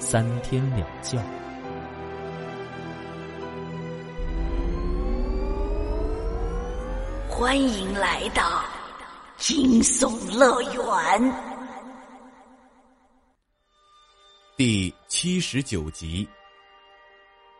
三天两觉。欢迎来到惊悚乐园第七十九集。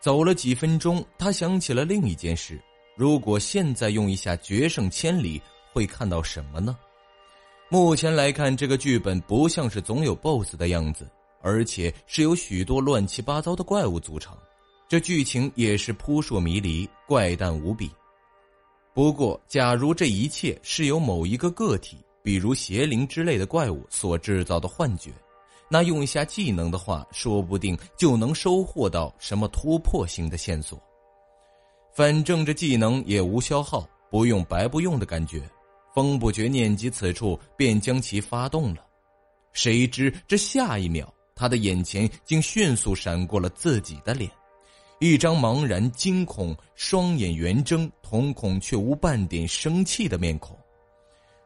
走了几分钟，他想起了另一件事。如果现在用一下决胜千里，会看到什么呢？目前来看，这个剧本不像是总有 BOSS 的样子，而且是由许多乱七八糟的怪物组成。这剧情也是扑朔迷离、怪诞无比。不过，假如这一切是由某一个个体，比如邪灵之类的怪物所制造的幻觉，那用一下技能的话，说不定就能收获到什么突破性的线索。反正这技能也无消耗，不用白不用的感觉。风不觉念及此处，便将其发动了。谁知这下一秒，他的眼前竟迅速闪过了自己的脸，一张茫然、惊恐、双眼圆睁、瞳孔却无半点生气的面孔。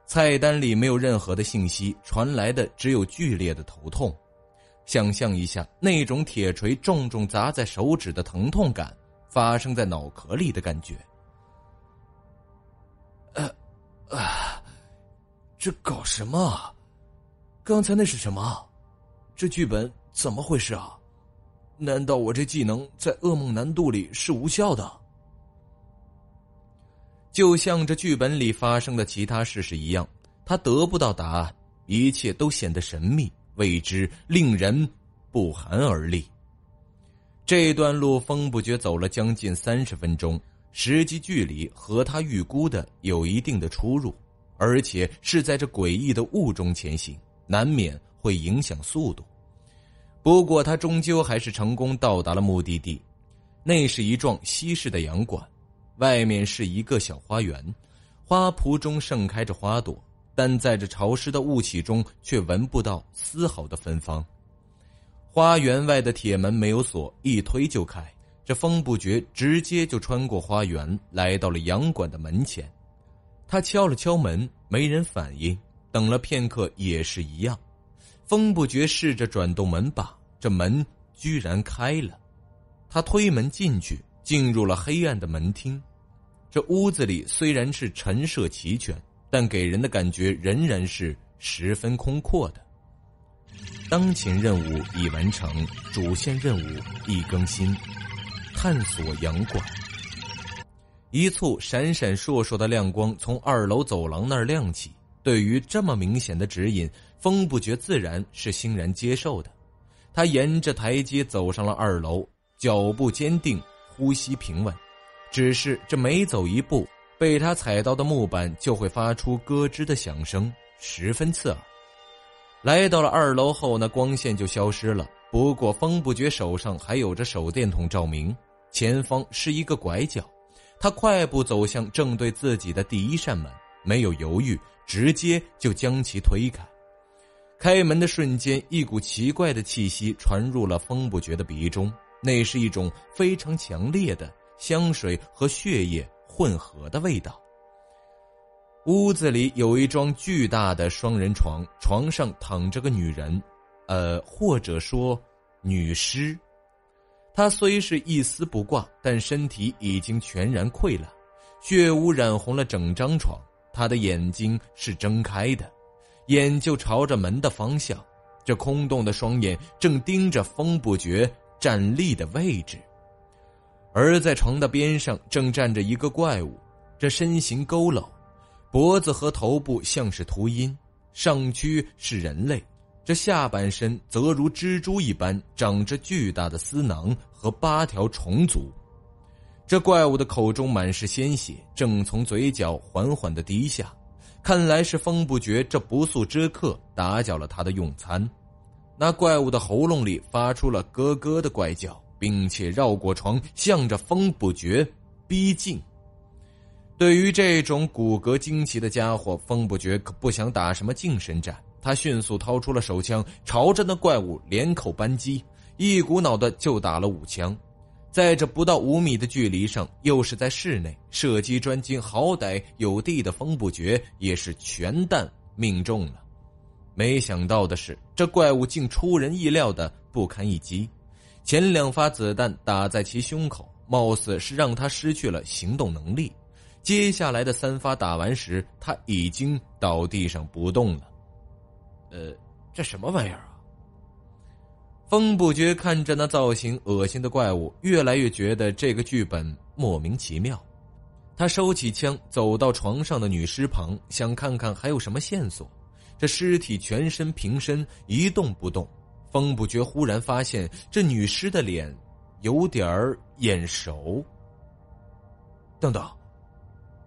菜单里没有任何的信息，传来的只有剧烈的头痛。想象一下那种铁锤重重砸在手指的疼痛感。发生在脑壳里的感觉。呃，啊，这搞什么？刚才那是什么？这剧本怎么回事啊？难道我这技能在噩梦难度里是无效的？就像这剧本里发生的其他事实一样，他得不到答案，一切都显得神秘、未知，令人不寒而栗。这段路，风不觉走了将近三十分钟，实际距离和他预估的有一定的出入，而且是在这诡异的雾中前行，难免会影响速度。不过，他终究还是成功到达了目的地，那是一幢西式的洋馆，外面是一个小花园，花圃中盛开着花朵，但在这潮湿的雾气中，却闻不到丝毫的芬芳。花园外的铁门没有锁，一推就开。这风不觉直接就穿过花园，来到了洋馆的门前。他敲了敲门，没人反应。等了片刻，也是一样。风不觉试着转动门把，这门居然开了。他推门进去，进入了黑暗的门厅。这屋子里虽然是陈设齐全，但给人的感觉仍然是十分空阔的。当前任务已完成，主线任务已更新，探索阳馆。一簇闪闪烁烁的亮光从二楼走廊那儿亮起。对于这么明显的指引，风不觉自然是欣然接受的。他沿着台阶走上了二楼，脚步坚定，呼吸平稳。只是这每走一步，被他踩到的木板就会发出咯吱的响声，十分刺耳。来到了二楼后，那光线就消失了。不过风不觉手上还有着手电筒照明，前方是一个拐角。他快步走向正对自己的第一扇门，没有犹豫，直接就将其推开。开门的瞬间，一股奇怪的气息传入了风不觉的鼻中，那是一种非常强烈的香水和血液混合的味道。屋子里有一张巨大的双人床，床上躺着个女人，呃，或者说女尸。她虽是一丝不挂，但身体已经全然溃烂，血污染红了整张床。她的眼睛是睁开的，眼就朝着门的方向，这空洞的双眼正盯着风不绝站立的位置。而在床的边上，正站着一个怪物，这身形佝偻。脖子和头部像是秃鹰，上躯是人类，这下半身则如蜘蛛一般长着巨大的丝囊和八条虫足。这怪物的口中满是鲜血，正从嘴角缓缓的滴下，看来是风不觉这不速之客打搅了他的用餐。那怪物的喉咙里发出了咯咯的怪叫，并且绕过床，向着风不绝逼近。对于这种骨骼惊奇的家伙，风不绝可不想打什么近身战。他迅速掏出了手枪，朝着那怪物连口扳机，一股脑的就打了五枪。在这不到五米的距离上，又是在室内，射击专精、好歹有地的风不绝也是全弹命中了。没想到的是，这怪物竟出人意料的不堪一击。前两发子弹打在其胸口，貌似是让他失去了行动能力。接下来的三发打完时，他已经倒地上不动了。呃，这什么玩意儿啊？风不觉看着那造型恶心的怪物，越来越觉得这个剧本莫名其妙。他收起枪，走到床上的女尸旁，想看看还有什么线索。这尸体全身平身，一动不动。风不觉忽然发现，这女尸的脸有点儿眼熟。等等，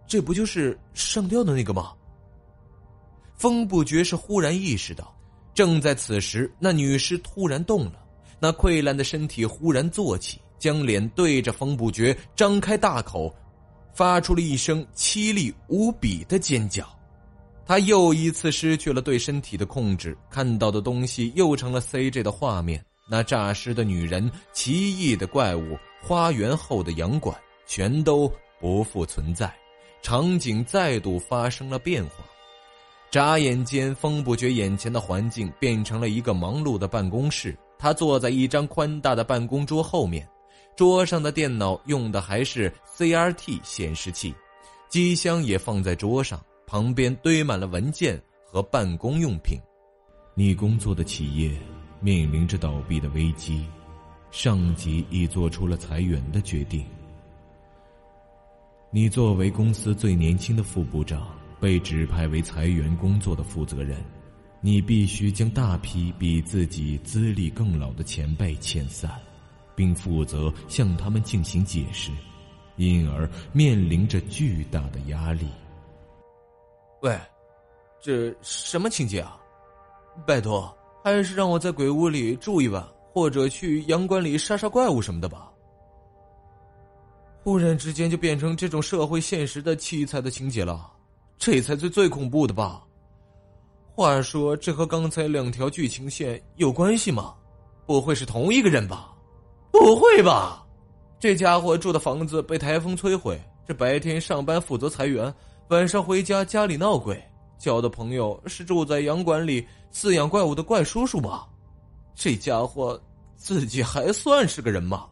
这不就是上吊的那个吗？风不觉是忽然意识到。正在此时，那女尸突然动了，那溃烂的身体忽然坐起，将脸对着风不绝，张开大口，发出了一声凄厉无比的尖叫。他又一次失去了对身体的控制，看到的东西又成了 CJ 的画面：那诈尸的女人、奇异的怪物、花园后的洋馆，全都不复存在，场景再度发生了变化。眨眼间，风不觉眼前的环境变成了一个忙碌的办公室。他坐在一张宽大的办公桌后面，桌上的电脑用的还是 CRT 显示器，机箱也放在桌上，旁边堆满了文件和办公用品。你工作的企业面临着倒闭的危机，上级已做出了裁员的决定。你作为公司最年轻的副部长。被指派为裁员工作的负责人，你必须将大批比自己资历更老的前辈遣散，并负责向他们进行解释，因而面临着巨大的压力。喂，这什么情节啊？拜托，还是让我在鬼屋里住一晚，或者去阳关里杀杀怪物什么的吧。忽然之间就变成这种社会现实的凄惨的情节了。这才是最恐怖的吧？话说，这和刚才两条剧情线有关系吗？不会是同一个人吧？不会吧？这家伙住的房子被台风摧毁，这白天上班负责裁员，晚上回家家里闹鬼，交的朋友是住在洋馆里饲养怪物的怪叔叔吧？这家伙自己还算是个人吗？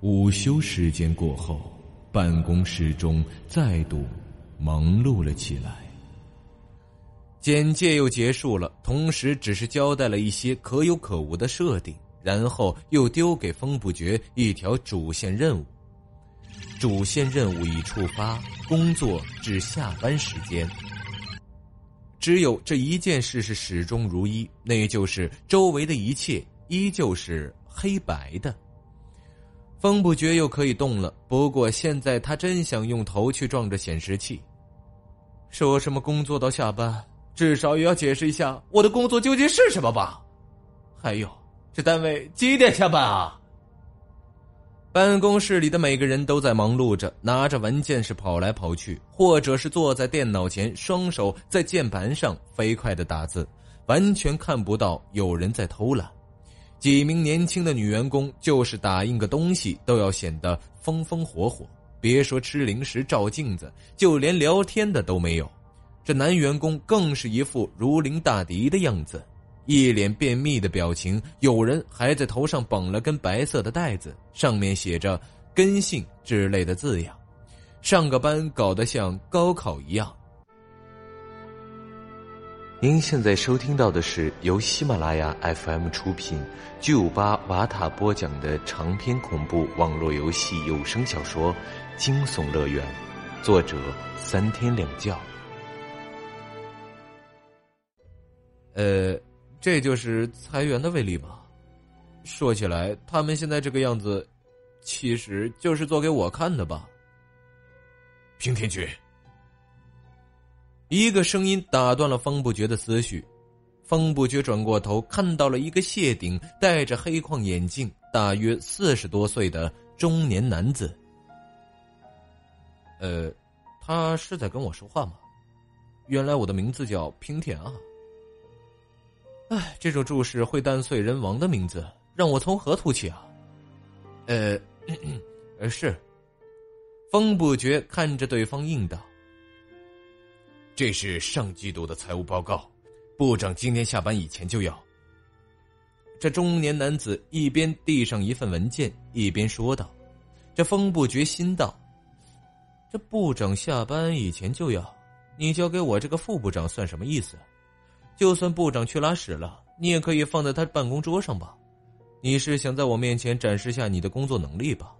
午休时间过后，办公室中再度。忙碌了起来。简介又结束了，同时只是交代了一些可有可无的设定，然后又丢给风不绝一条主线任务。主线任务已触发，工作至下班时间。只有这一件事是始终如一，那就是周围的一切依旧是黑白的。风不绝又可以动了，不过现在他真想用头去撞着显示器。说什么工作到下班，至少也要解释一下我的工作究竟是什么吧？还有，这单位几点下班啊？办公室里的每个人都在忙碌着，拿着文件是跑来跑去，或者是坐在电脑前，双手在键盘上飞快的打字，完全看不到有人在偷懒。几名年轻的女员工，就是打印个东西都要显得风风火火。别说吃零食、照镜子，就连聊天的都没有。这男员工更是一副如临大敌的样子，一脸便秘的表情。有人还在头上绑了根白色的带子，上面写着“根性”之类的字样。上个班搞得像高考一样。您现在收听到的是由喜马拉雅 FM 出品、巨五八瓦塔播讲的长篇恐怖网络游戏有声小说。惊悚乐园，作者三天两觉。呃，这就是裁员的威力吧？说起来，他们现在这个样子，其实就是做给我看的吧？平田君，一个声音打断了方不觉的思绪。风不觉转过头，看到了一个谢顶、戴着黑框眼镜、大约四十多岁的中年男子。呃，他是在跟我说话吗？原来我的名字叫平田啊！哎，这种注视会弹碎人亡的名字，让我从何吐起啊？呃，呃，是。风不觉看着对方应道：“这是上季度的财务报告。”部长今天下班以前就要。这中年男子一边递上一份文件，一边说道：“这风不觉心道，这部长下班以前就要，你交给我这个副部长算什么意思？就算部长去拉屎了，你也可以放在他办公桌上吧？你是想在我面前展示下你的工作能力吧？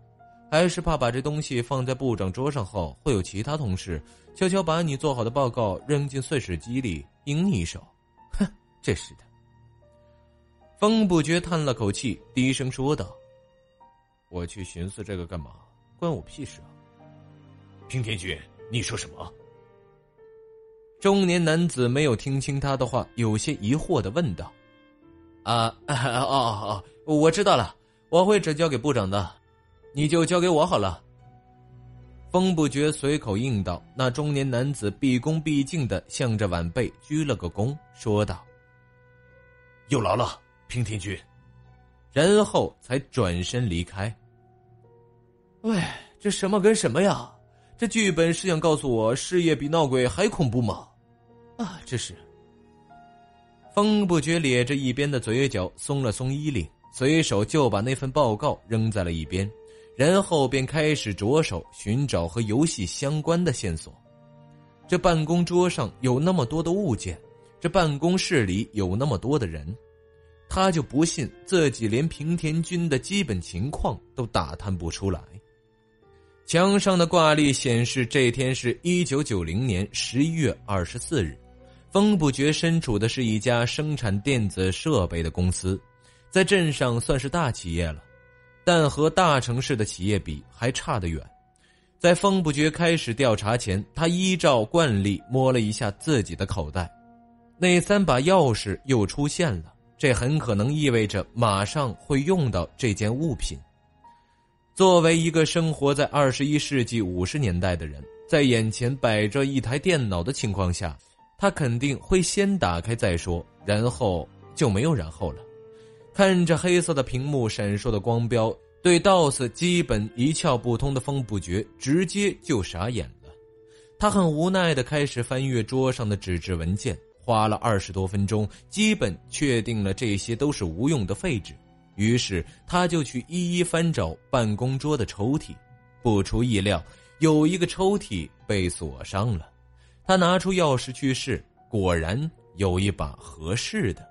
还是怕把这东西放在部长桌上后，会有其他同事悄悄把你做好的报告扔进碎石机里，赢你一手？”哼这是的。风不觉叹了口气，低声说道：“我去寻思这个干嘛？关我屁事啊！”平田君，你说什么？中年男子没有听清他的话，有些疑惑的问道：“啊，哦哦哦，我知道了，我会转交给部长的，你就交给我好了。”风不觉随口应道。那中年男子毕恭毕敬的向着晚辈鞠了个躬，说道。有劳了，平田君，然后才转身离开。喂，这什么跟什么呀？这剧本是想告诉我事业比闹鬼还恐怖吗？啊，这是。风不觉咧着一边的嘴角，松了松衣领，随手就把那份报告扔在了一边，然后便开始着手寻找和游戏相关的线索。这办公桌上有那么多的物件。这办公室里有那么多的人，他就不信自己连平田君的基本情况都打探不出来。墙上的挂历显示，这天是一九九零年十一月二十四日。风不觉身处的是一家生产电子设备的公司，在镇上算是大企业了，但和大城市的企业比还差得远。在风不觉开始调查前，他依照惯例摸了一下自己的口袋。那三把钥匙又出现了，这很可能意味着马上会用到这件物品。作为一个生活在二十一世纪五十年代的人，在眼前摆着一台电脑的情况下，他肯定会先打开再说，然后就没有然后了。看着黑色的屏幕闪烁的光标，对 DOS 基本一窍不通的风不觉直接就傻眼了。他很无奈的开始翻阅桌上的纸质文件。花了二十多分钟，基本确定了这些都是无用的废纸。于是他就去一一翻找办公桌的抽屉，不出意料，有一个抽屉被锁上了。他拿出钥匙去试，果然有一把合适的。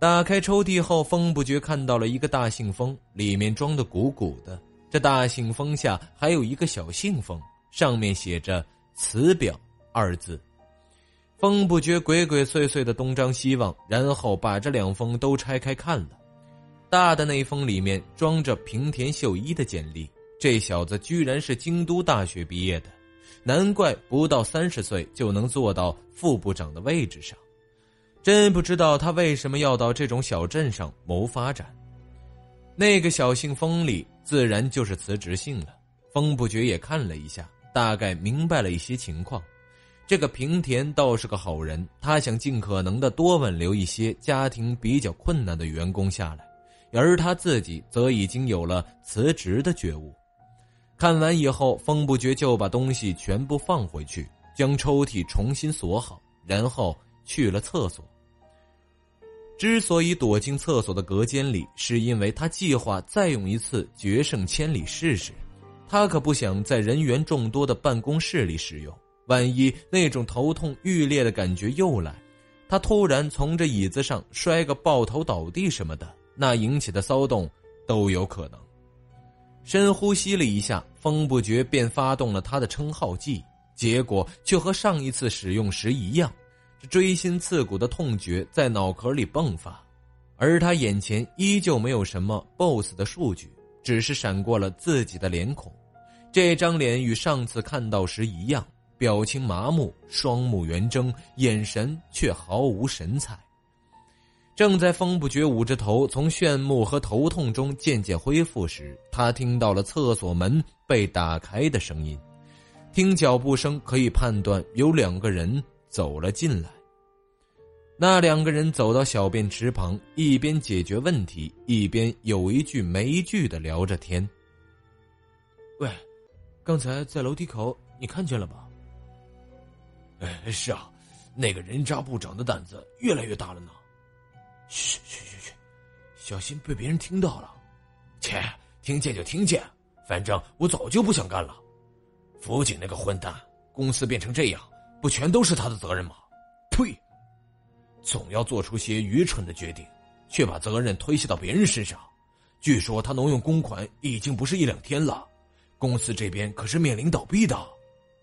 打开抽屉后，风不觉看到了一个大信封，里面装的鼓鼓的。这大信封下还有一个小信封，上面写着“辞表”二字。风不觉鬼鬼祟祟的东张西望，然后把这两封都拆开看了。大的那封里面装着平田秀一的简历，这小子居然是京都大学毕业的，难怪不到三十岁就能做到副部长的位置上。真不知道他为什么要到这种小镇上谋发展。那个小信封里自然就是辞职信了。风不觉也看了一下，大概明白了一些情况。这个平田倒是个好人，他想尽可能的多挽留一些家庭比较困难的员工下来，而他自己则已经有了辞职的觉悟。看完以后，风不觉就把东西全部放回去，将抽屉重新锁好，然后去了厕所。之所以躲进厕所的隔间里，是因为他计划再用一次决胜千里试试，他可不想在人员众多的办公室里使用。万一那种头痛欲裂的感觉又来，他突然从这椅子上摔个抱头倒地什么的，那引起的骚动都有可能。深呼吸了一下，风不觉便发动了他的称号技，结果却和上一次使用时一样，锥心刺骨的痛觉在脑壳里迸发，而他眼前依旧没有什么 BOSS 的数据，只是闪过了自己的脸孔，这张脸与上次看到时一样。表情麻木，双目圆睁，眼神却毫无神采。正在风不觉捂着头从炫目和头痛中渐渐恢复时，他听到了厕所门被打开的声音。听脚步声可以判断有两个人 走了进来。那两个人走到小便池旁，一边解决问题，一边有一句没一句的聊着天。喂，刚才在楼梯口你看见了吧？哎，是啊，那个人渣部长的胆子越来越大了呢。嘘嘘嘘嘘，小心被别人听到了。切，听见就听见，反正我早就不想干了。辅警那个混蛋，公司变成这样，不全都是他的责任吗？呸！总要做出些愚蠢的决定，却把责任推卸到别人身上。据说他挪用公款已经不是一两天了，公司这边可是面临倒闭的。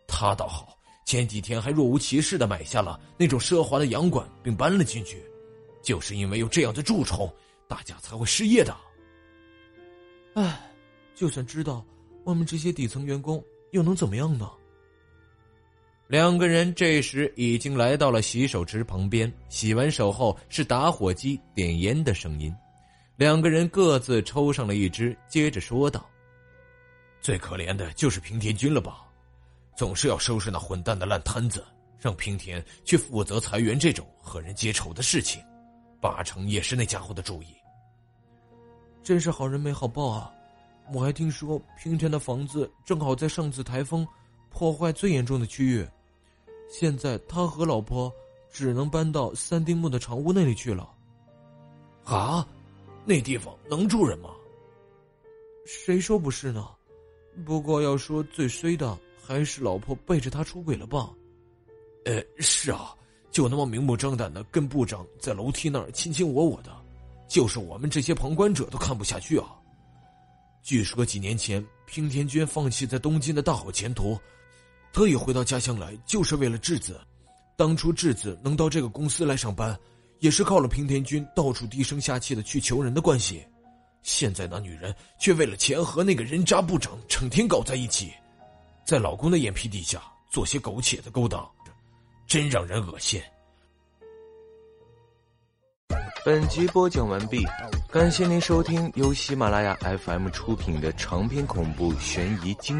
他倒好，前几天还若无其事的买下了那种奢华的洋馆，并搬了进去。就是因为有这样的蛀虫，大家才会失业的。唉，就算知道，我们这些底层员工又能怎么样呢？两个人这时已经来到了洗手池旁边，洗完手后是打火机点烟的声音。两个人各自抽上了一支，接着说道：“最可怜的就是平田君了吧？总是要收拾那混蛋的烂摊子，让平田去负责裁员这种和人结仇的事情。”八成也是那家伙的主意。真是好人没好报啊！我还听说平田的房子正好在上次台风破坏最严重的区域，现在他和老婆只能搬到三丁目的长屋那里去了。啊，那地方能住人吗？谁说不是呢？不过要说最衰的，还是老婆背着他出轨了吧？呃，是啊。就那么明目张胆的跟部长在楼梯那儿卿卿我我的，就是我们这些旁观者都看不下去啊。据说几年前平田娟放弃在东京的大好前途，特意回到家乡来，就是为了质子。当初质子能到这个公司来上班，也是靠了平田君到处低声下气的去求人的关系。现在那女人却为了钱和那个人渣部长成天搞在一起，在老公的眼皮底下做些苟且的勾当。真让人恶心。本集播讲完毕，感谢您收听由喜马拉雅 FM 出品的长篇恐怖悬疑惊。